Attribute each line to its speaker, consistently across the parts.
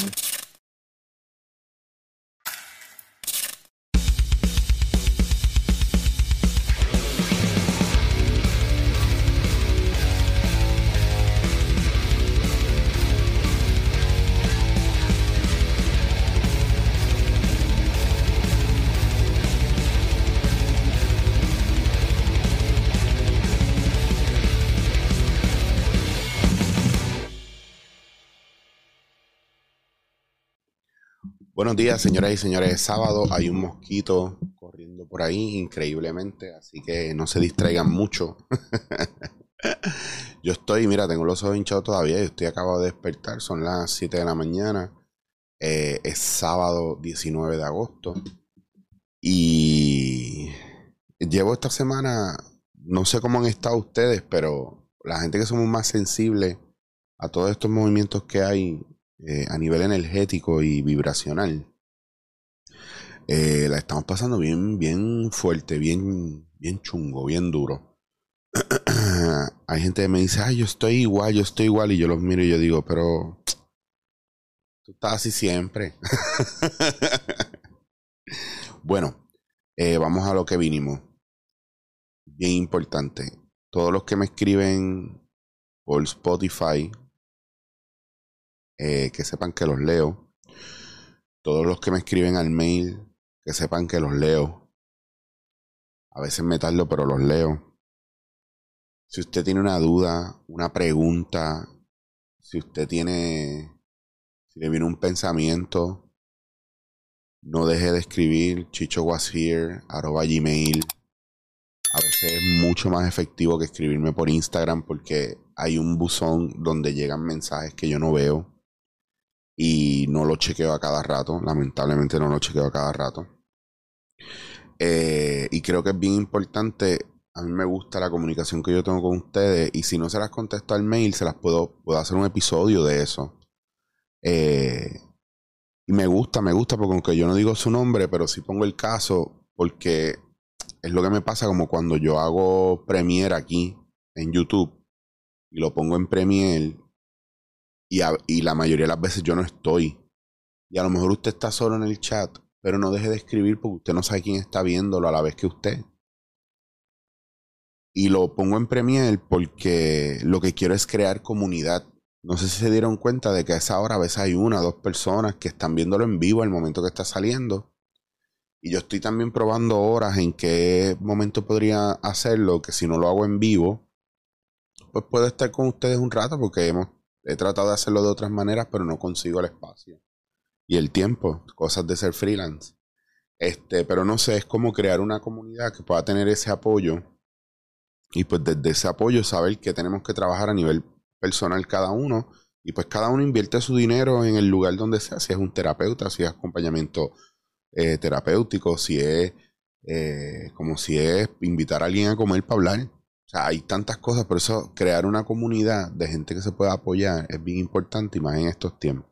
Speaker 1: Um, Buenos días, señoras y señores. Es sábado, hay un mosquito corriendo por ahí increíblemente, así que no se distraigan mucho. yo estoy, mira, tengo los ojos hinchados todavía, yo estoy acabado de despertar, son las 7 de la mañana. Eh, es sábado 19 de agosto. Y llevo esta semana, no sé cómo han estado ustedes, pero la gente que somos más sensibles a todos estos movimientos que hay eh, a nivel energético y vibracional, eh, la estamos pasando bien, bien fuerte, bien, bien chungo, bien duro. Hay gente que me dice, ay, yo estoy igual, yo estoy igual, y yo los miro y yo digo, pero tú estás así siempre. bueno, eh, vamos a lo que vinimos. Bien importante. Todos los que me escriben por Spotify eh, que sepan que los leo. Todos los que me escriben al mail, que sepan que los leo. A veces me tardo, pero los leo. Si usted tiene una duda, una pregunta, si usted tiene, si le viene un pensamiento, no deje de escribir chicho was here, arroba gmail. A veces es mucho más efectivo que escribirme por Instagram porque hay un buzón donde llegan mensajes que yo no veo y no lo chequeo a cada rato. Lamentablemente no lo chequeo a cada rato. Eh, y creo que es bien importante. A mí me gusta la comunicación que yo tengo con ustedes. Y si no se las contesto al mail, se las puedo, puedo hacer un episodio de eso. Eh, y me gusta, me gusta, porque aunque yo no digo su nombre, pero sí pongo el caso, porque es lo que me pasa como cuando yo hago Premiere aquí en YouTube y lo pongo en Premiere y, la mayoría de las veces yo no estoy. Y a lo mejor usted está solo en el chat, pero no deje de escribir porque usted no sabe quién está viéndolo a la vez que usted. Y lo pongo en Premiere porque lo que quiero es crear comunidad. No sé si se dieron cuenta de que a esa hora a veces hay una o dos personas que están viéndolo en vivo al momento que está saliendo. Y yo estoy también probando horas en qué momento podría hacerlo, que si no lo hago en vivo, pues puedo estar con ustedes un rato porque hemos He tratado de hacerlo de otras maneras, pero no consigo el espacio y el tiempo, cosas de ser freelance. Este, pero no sé, es como crear una comunidad que pueda tener ese apoyo y pues desde ese apoyo saber que tenemos que trabajar a nivel personal cada uno y pues cada uno invierte su dinero en el lugar donde sea, si es un terapeuta, si es acompañamiento eh, terapéutico, si es eh, como si es invitar a alguien a comer para hablar. O sea, hay tantas cosas, por eso crear una comunidad de gente que se pueda apoyar es bien importante, y más en estos tiempos.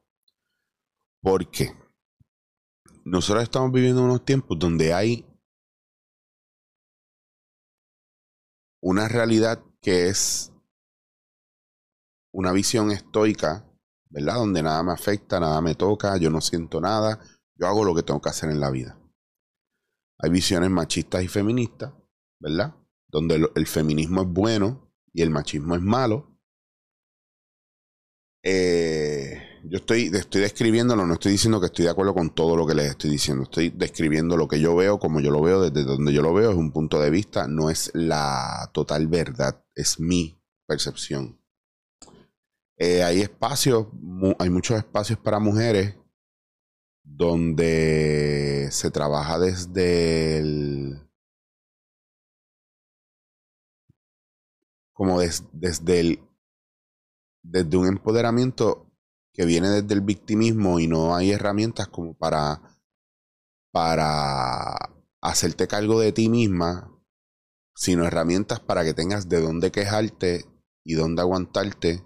Speaker 1: Porque nosotros estamos viviendo unos tiempos donde hay una realidad que es una visión estoica, ¿verdad? Donde nada me afecta, nada me toca, yo no siento nada, yo hago lo que tengo que hacer en la vida. Hay visiones machistas y feministas, ¿verdad? Donde el, feminismo es bueno y el machismo es malo. Eh, yo estoy, estoy describiéndolo, no estoy diciendo que estoy de acuerdo con todo lo que les estoy diciendo. Estoy describiendo lo que yo veo, como yo lo veo, desde donde yo lo veo, es un punto de vista, no es la total verdad, es mi percepción. Eh, hay espacios, hay muchos espacios para mujeres donde se trabaja desde el como desde desde un empoderamiento que viene desde el victimismo y no hay herramientas como para para hacerte cargo de ti misma, sino herramientas para que tengas de dónde quejarte y dónde aguantarte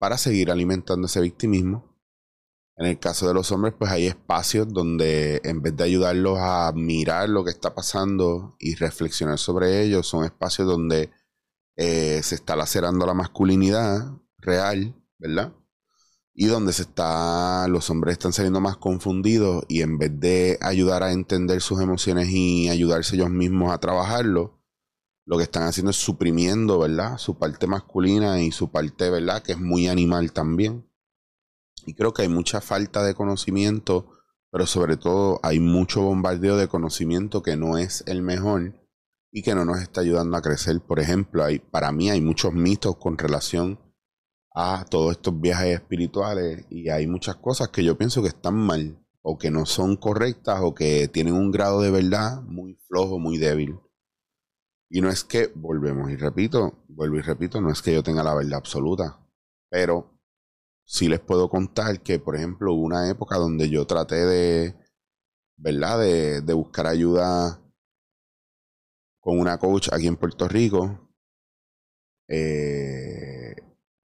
Speaker 1: para seguir alimentando ese victimismo. En el caso de los hombres, pues hay espacios donde en vez de ayudarlos a mirar lo que está pasando y reflexionar sobre ello, son espacios donde eh, se está lacerando la masculinidad real, ¿verdad? y donde se está, los hombres están saliendo más confundidos y en vez de ayudar a entender sus emociones y ayudarse ellos mismos a trabajarlo, lo que están haciendo es suprimiendo, ¿verdad? Su parte masculina y su parte, ¿verdad? Que es muy animal también. Y creo que hay mucha falta de conocimiento, pero sobre todo hay mucho bombardeo de conocimiento que no es el mejor y que no nos está ayudando a crecer. Por ejemplo, hay, para mí hay muchos mitos con relación a todos estos viajes espirituales y hay muchas cosas que yo pienso que están mal o que no son correctas o que tienen un grado de verdad muy flojo, muy débil. Y no es que, volvemos y repito, vuelvo y repito, no es que yo tenga la verdad absoluta, pero sí les puedo contar que, por ejemplo, hubo una época donde yo traté de, ¿verdad? De, de buscar ayuda con una coach aquí en Puerto Rico. Eh,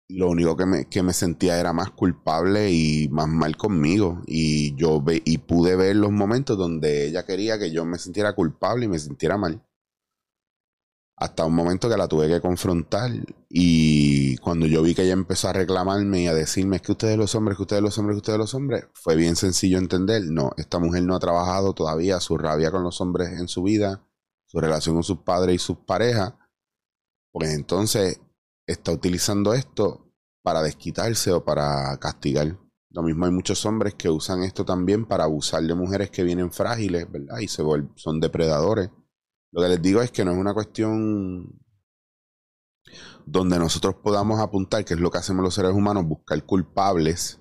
Speaker 1: lo único que me, que me sentía era más culpable y más mal conmigo. Y yo ve, y pude ver los momentos donde ella quería que yo me sintiera culpable y me sintiera mal. Hasta un momento que la tuve que confrontar. Y cuando yo vi que ella empezó a reclamarme y a decirme es que ustedes los hombres, que ustedes los hombres, que ustedes los hombres, fue bien sencillo entender. No, esta mujer no ha trabajado todavía su rabia con los hombres en su vida, su relación con sus padres y sus parejas. Pues entonces está utilizando esto para desquitarse o para castigar. Lo mismo hay muchos hombres que usan esto también para abusar de mujeres que vienen frágiles, ¿verdad? Y se son depredadores. Lo que les digo es que no es una cuestión donde nosotros podamos apuntar, que es lo que hacemos los seres humanos, buscar culpables,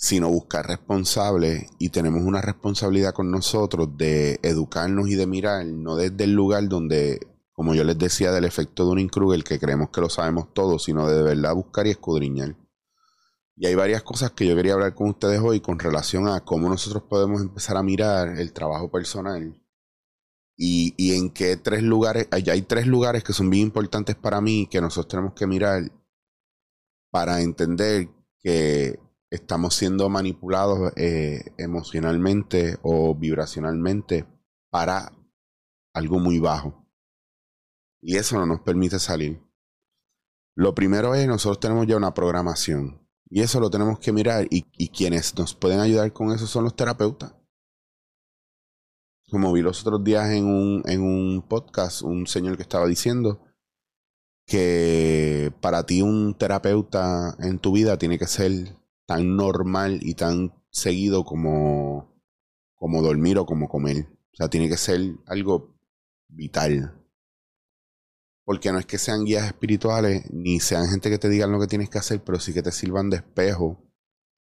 Speaker 1: sino buscar responsables y tenemos una responsabilidad con nosotros de educarnos y de mirar, no desde el lugar donde como yo les decía del efecto de un Kruger, que creemos que lo sabemos todo, sino de, verdad buscar y escudriñar. Y hay varias cosas que yo quería hablar con ustedes hoy con relación a cómo nosotros podemos empezar a mirar el trabajo personal y, y en qué tres lugares, hay, hay tres lugares que son bien importantes para mí que nosotros tenemos que mirar para entender que estamos siendo manipulados eh, emocionalmente o vibracionalmente para algo muy bajo. Y eso no nos permite salir. Lo primero es, nosotros tenemos ya una programación. Y eso lo tenemos que mirar. Y, quienes nos pueden ayudar con eso son los terapeutas. Como vi los otros días en un, en un podcast, un señor que estaba diciendo que para ti un terapeuta en tu vida tiene que ser tan normal y tan seguido como, como dormir o como comer. O sea, tiene que ser algo vital. Porque no es que sean guías espirituales, ni sean gente que te digan lo que tienes que hacer, pero sí que te sirvan de espejo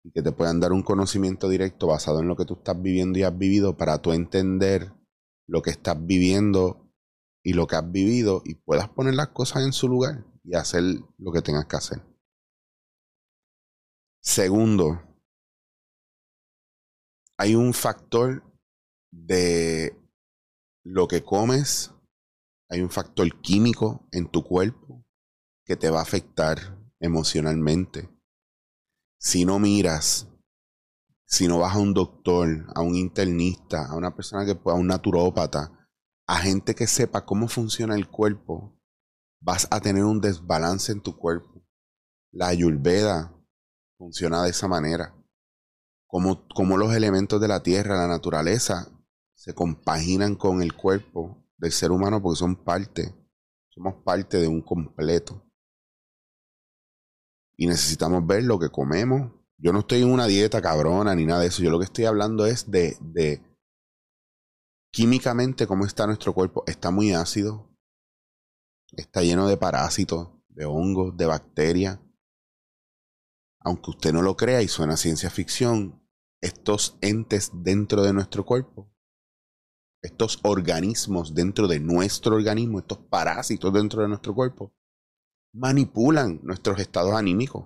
Speaker 1: y que te puedan dar un conocimiento directo basado en lo que tú estás viviendo y has vivido para tú entender lo que estás viviendo y lo que has vivido y puedas poner las cosas en su lugar y hacer lo que tengas que hacer. Segundo, hay un factor de lo que comes hay un factor químico en tu cuerpo que te va a afectar emocionalmente. Si no miras, si no vas a un doctor, a un internista, a una persona que pueda, a un naturópata, a gente que sepa cómo funciona el cuerpo, vas a tener un desbalance en tu cuerpo. La ayurveda funciona de esa manera. Como, los elementos de la tierra, la naturaleza, se compaginan con el cuerpo del ser humano porque son parte, somos parte de un completo. Y necesitamos ver lo que comemos. Yo no estoy en una dieta cabrona ni nada de eso. Yo lo que estoy hablando es de, de químicamente cómo está nuestro cuerpo. Está muy ácido. Está lleno de parásitos, de hongos, de bacterias. Aunque usted no lo crea y suena ciencia ficción, estos entes dentro de nuestro cuerpo estos organismos dentro de nuestro organismo, estos parásitos dentro de nuestro cuerpo, manipulan nuestros estados anímicos.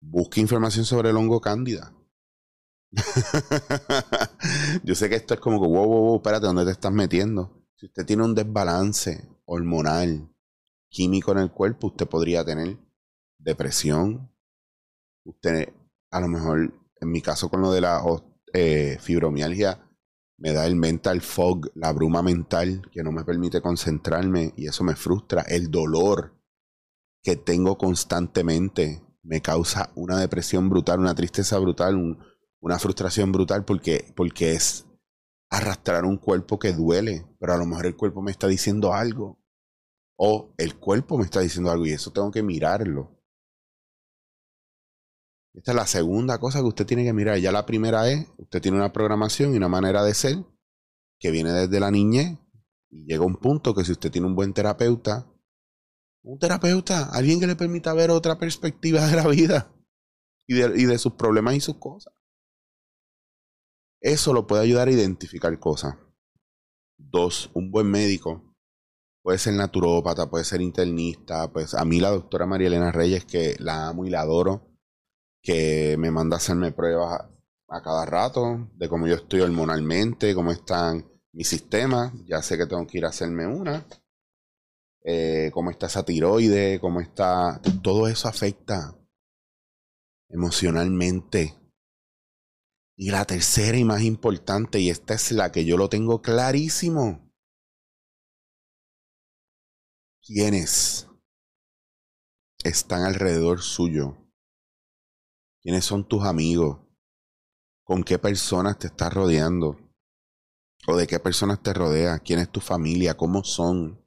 Speaker 1: Busque información sobre el hongo cándida. Yo sé que esto es como que, wow, wow, wow, espérate, ¿dónde te estás metiendo? Si usted tiene un desbalance hormonal, químico en el cuerpo, usted podría tener depresión. Usted, a lo mejor, en mi caso con lo de la eh, fibromialgia, me da el mental fog, la bruma mental que no me permite concentrarme y eso me frustra. El dolor que tengo constantemente me causa una depresión brutal, una tristeza brutal, una frustración brutal porque, porque es arrastrar un cuerpo que duele, pero a lo mejor el cuerpo me está diciendo algo o el cuerpo me está diciendo algo y eso tengo que mirarlo. Esta es la segunda cosa que usted tiene que mirar. Ya la primera es, usted tiene una programación y una manera de ser que viene desde la niñez y llega un punto que si usted tiene un buen terapeuta, un terapeuta, alguien que le permita ver otra perspectiva de la vida y de, y de sus problemas y sus cosas. Eso lo puede ayudar a identificar cosas. Dos, un buen médico. Puede ser naturópata, puede ser internista. Pues a mí la doctora María Elena Reyes, que la amo y la adoro, que me manda a hacerme pruebas a cada rato de cómo yo estoy hormonalmente, cómo están mis sistemas. Ya sé que tengo que ir a hacerme una. Eh, cómo está esa tiroide, cómo está... Todo eso afecta emocionalmente. Y la tercera y más importante, y esta es la que yo lo tengo clarísimo. ¿Quiénes están alrededor suyo? ¿Quiénes son tus amigos? ¿Con qué personas te estás rodeando? ¿O de qué personas te rodea? ¿Quién es tu familia? ¿Cómo son?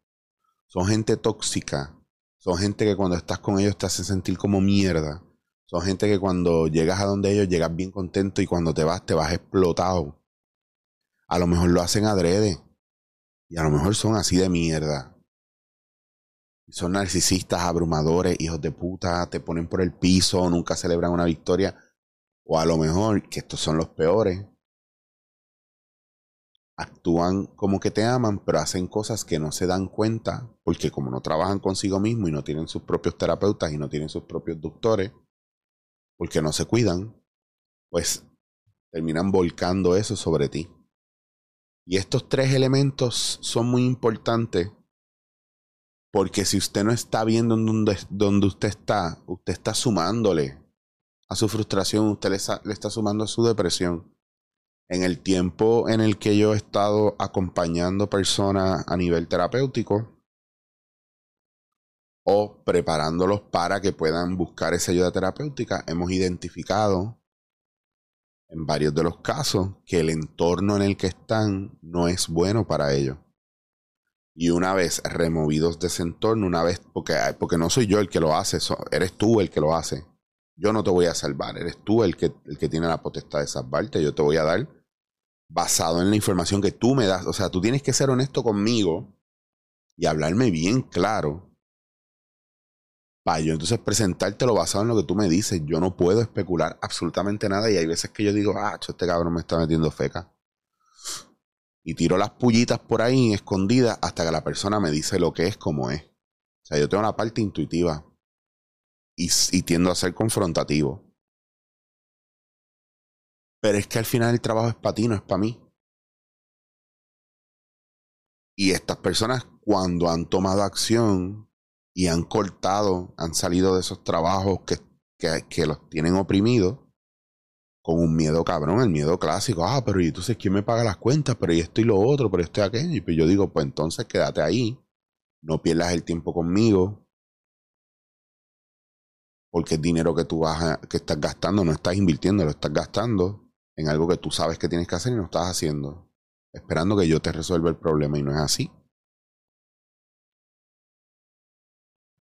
Speaker 1: Son gente tóxica. Son gente que cuando estás con ellos te hacen sentir como mierda. Son gente que cuando llegas a donde ellos llegas bien contento y cuando te vas te vas explotado. A lo mejor lo hacen adrede. Y a lo mejor son así de mierda. Son narcisistas, abrumadores, hijos de puta, te ponen por el piso, nunca celebran una victoria. O a lo mejor, que estos son los peores, actúan como que te aman, pero hacen cosas que no se dan cuenta, porque como no trabajan consigo mismo y no tienen sus propios terapeutas y no tienen sus propios doctores, porque no se cuidan, pues terminan volcando eso sobre ti. Y estos tres elementos son muy importantes porque si usted no está viendo donde, usted está, usted está sumándole a su frustración, usted le, le está sumando a su depresión. En el tiempo en el que yo he estado acompañando personas a nivel terapéutico o preparándolos para que puedan buscar esa ayuda terapéutica, hemos identificado en varios de los casos que el entorno en el que están no es bueno para ellos. Y una vez removidos de ese entorno, una vez, porque, porque no soy yo el que lo hace, eres tú el que lo hace. Yo no te voy a salvar, eres tú el que, el que tiene la potestad de salvarte. Yo te voy a dar basado en la información que tú me das. O sea, tú tienes que ser honesto conmigo y hablarme bien claro. Para yo entonces presentártelo basado en lo que tú me dices. Yo no puedo especular absolutamente nada. Y hay veces que yo digo, ah, este cabrón me está metiendo feca y tiro las pullitas por ahí escondidas hasta que la persona me dice lo que es como es. O sea, yo tengo una parte intuitiva y, y tiendo a ser confrontativo. Pero es que al final el trabajo es para ti, no es para mí. Y estas personas cuando han tomado acción y han cortado, han salido de esos trabajos que, que, que los tienen oprimidos, con un miedo cabrón, el miedo clásico. Ah, pero y entonces quién me paga las cuentas, pero y esto y lo otro, pero esto y aquello. Y pues yo digo, pues entonces quédate ahí, no pierdas el tiempo conmigo, porque el dinero que tú vas a, que estás gastando, no estás invirtiendo, lo estás gastando en algo que tú sabes que tienes que hacer y no estás haciendo, esperando que yo te resuelva el problema y no es así.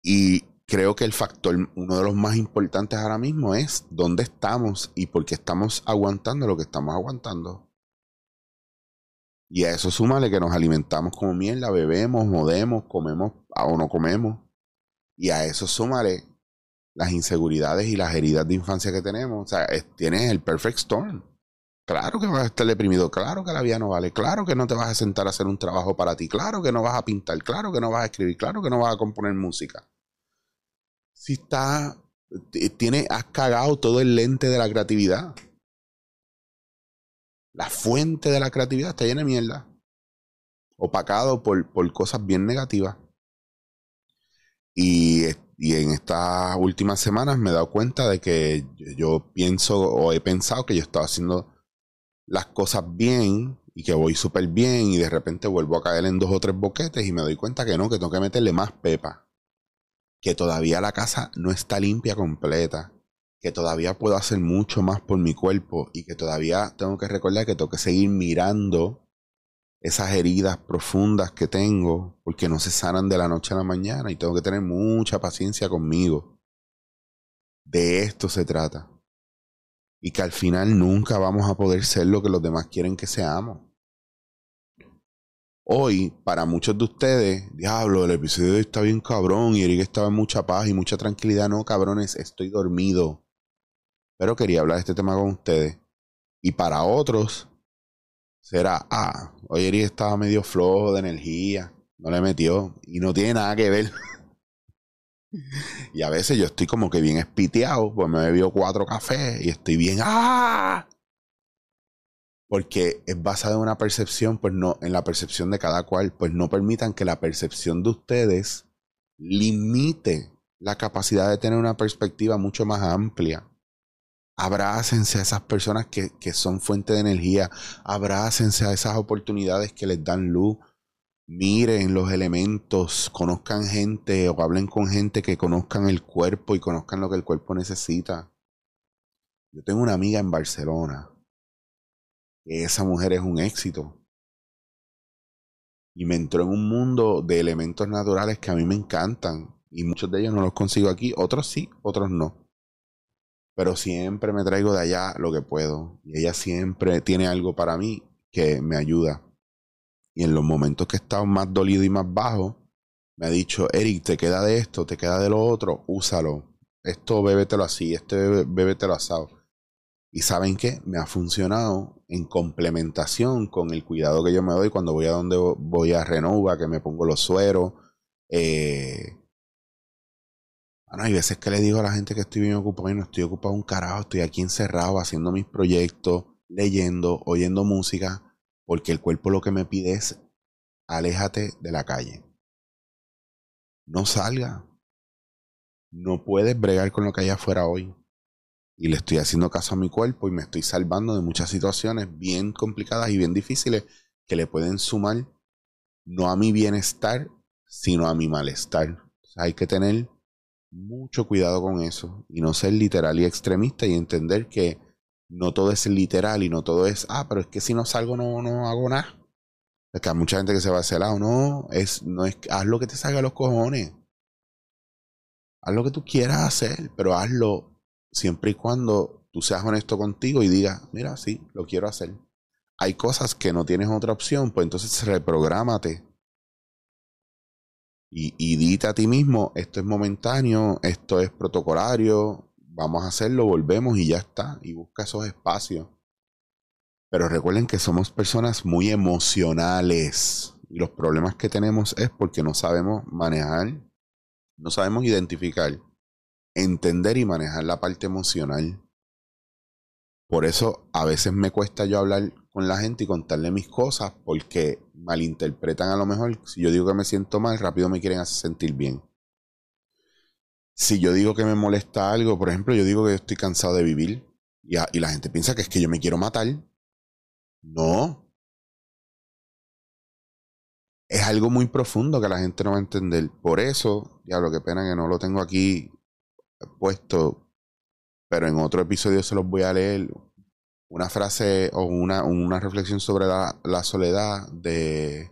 Speaker 1: Y creo que el factor, uno de los más importantes ahora mismo es dónde estamos y por qué estamos aguantando lo que estamos aguantando. Y a eso súmale que nos alimentamos como mierda, bebemos, modemos, comemos o no comemos. Y a eso súmale las inseguridades y las heridas de infancia que tenemos. O sea, tienes el perfect storm. Claro que vas a estar deprimido, claro que la vida no vale, claro que no te vas a sentar a hacer un trabajo para ti, claro que no vas a pintar, claro que no vas a escribir, claro que no vas a componer música si está, tiene, has cagado todo el lente de la creatividad. La fuente de la creatividad está llena de mierda. Opacado por, por cosas bien negativas. Y, y, en estas últimas semanas me he dado cuenta de que yo pienso o he pensado que yo estaba haciendo las cosas bien y que voy súper bien y de repente vuelvo a caer en dos o tres boquetes y me doy cuenta que no, que tengo que meterle más pepa que todavía la casa no está limpia completa, que todavía puedo hacer mucho más por mi cuerpo y que todavía tengo que recordar que tengo que seguir mirando esas heridas profundas que tengo porque no se sanan de la noche a la mañana y tengo que tener mucha paciencia conmigo. De esto se trata. Y que al final nunca vamos a poder ser lo que los demás quieren que seamos. Hoy, para muchos de ustedes, diablo, el episodio está bien cabrón y Eric estaba en mucha paz y mucha tranquilidad. No, cabrones, estoy dormido. Pero quería hablar de este tema con ustedes. Y para otros, será, ah, hoy Eric estaba medio flojo de energía, no le metió y no tiene nada que ver. y a veces yo estoy como que bien espiteado, pues me bebió cuatro cafés y estoy bien, ah, porque es basada en una percepción, pues no, en la percepción de cada cual, pues no permitan que la percepción de ustedes limite la capacidad de tener una perspectiva mucho más amplia. Abrácense a esas personas que, que son fuente de energía, abrácense a esas oportunidades que les dan luz. Miren los elementos, conozcan gente o hablen con gente que conozcan el cuerpo y conozcan lo que el cuerpo necesita. Yo tengo una amiga en Barcelona esa mujer es un éxito. Y me entró en un mundo de elementos naturales que a mí me encantan. Y muchos de ellos no los consigo aquí, otros sí, otros no. Pero siempre me traigo de allá lo que puedo. Y ella siempre tiene algo para mí que me ayuda. Y en los momentos que he estado más dolido y más bajo, me ha dicho, Eric, te queda de esto, te queda de lo otro, úsalo. Esto bébetelo así, este bébetelo asado. Y saben qué, me ha funcionado en complementación con el cuidado que yo me doy cuando voy a donde voy a Renova, que me pongo los sueros. Eh, bueno, hay veces que le digo a la gente que estoy bien ocupado y no estoy ocupado un carajo, estoy aquí encerrado haciendo mis proyectos, leyendo, oyendo música, porque el cuerpo lo que me pide es aléjate de la calle. No salga. No puedes bregar con lo que hay afuera hoy y le estoy haciendo caso a mi cuerpo y me estoy salvando de muchas situaciones bien complicadas y bien difíciles que le pueden sumar no a mi bienestar, sino a mi malestar. hay que tener mucho cuidado con eso y no ser literal y extremista y entender que no todo es literal y no todo es, ah, pero es que si no salgo no, no hago nada. Es que hay mucha gente que se va a hacer lado, no, es, no es, haz lo que te salga a los cojones. Haz lo que tú quieras hacer, pero hazlo siempre y cuando tú seas honesto contigo y digas, mira, sí, lo quiero hacer. Hay cosas que no tienes otra opción, pues entonces reprográmate. Y, y dite a ti mismo, esto es momentáneo, esto es protocolario, vamos a hacerlo, volvemos y ya está. Y busca esos espacios. Pero recuerden que somos personas muy emocionales. Y los problemas que tenemos es porque no sabemos manejar, no sabemos identificar entender y manejar la parte emocional. Por eso a veces me cuesta yo hablar con la gente y contarle mis cosas porque malinterpretan a lo mejor. Si yo digo que me siento mal, rápido me quieren hacer sentir bien. Si yo digo que me molesta algo, por ejemplo, yo digo que estoy cansado de vivir y, y la gente piensa que es que yo me quiero matar. No. Es algo muy profundo que la gente no va a entender. Por eso, ya lo que pena que no lo tengo aquí puesto, pero en otro episodio se los voy a leer una frase o una, una reflexión sobre la, la, soledad de,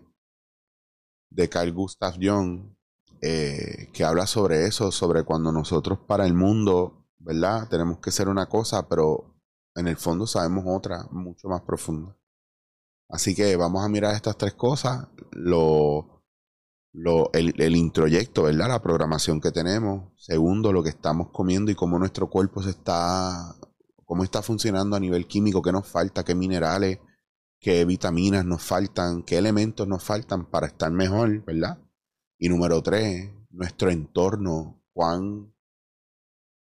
Speaker 1: de Carl Gustav Jung, eh, que habla sobre eso, sobre cuando nosotros para el mundo, ¿verdad? Tenemos que ser una cosa, pero en el fondo sabemos otra, mucho más profunda. Así que vamos a mirar estas tres cosas. Lo, el, el, introyecto, ¿verdad? La programación que tenemos. Segundo, lo que estamos comiendo y cómo nuestro cuerpo se está, cómo está funcionando a nivel químico, qué nos falta, qué minerales, qué vitaminas nos faltan, qué elementos nos faltan para estar mejor, ¿verdad? Y número tres, nuestro entorno, cuán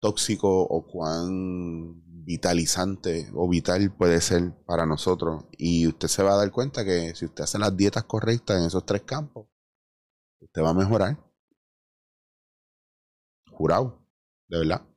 Speaker 1: tóxico o cuán vitalizante o vital puede ser para nosotros. Y usted se va a dar cuenta que si usted hace las dietas correctas en esos tres campos, usted va a mejorar. Jurado, de verdad.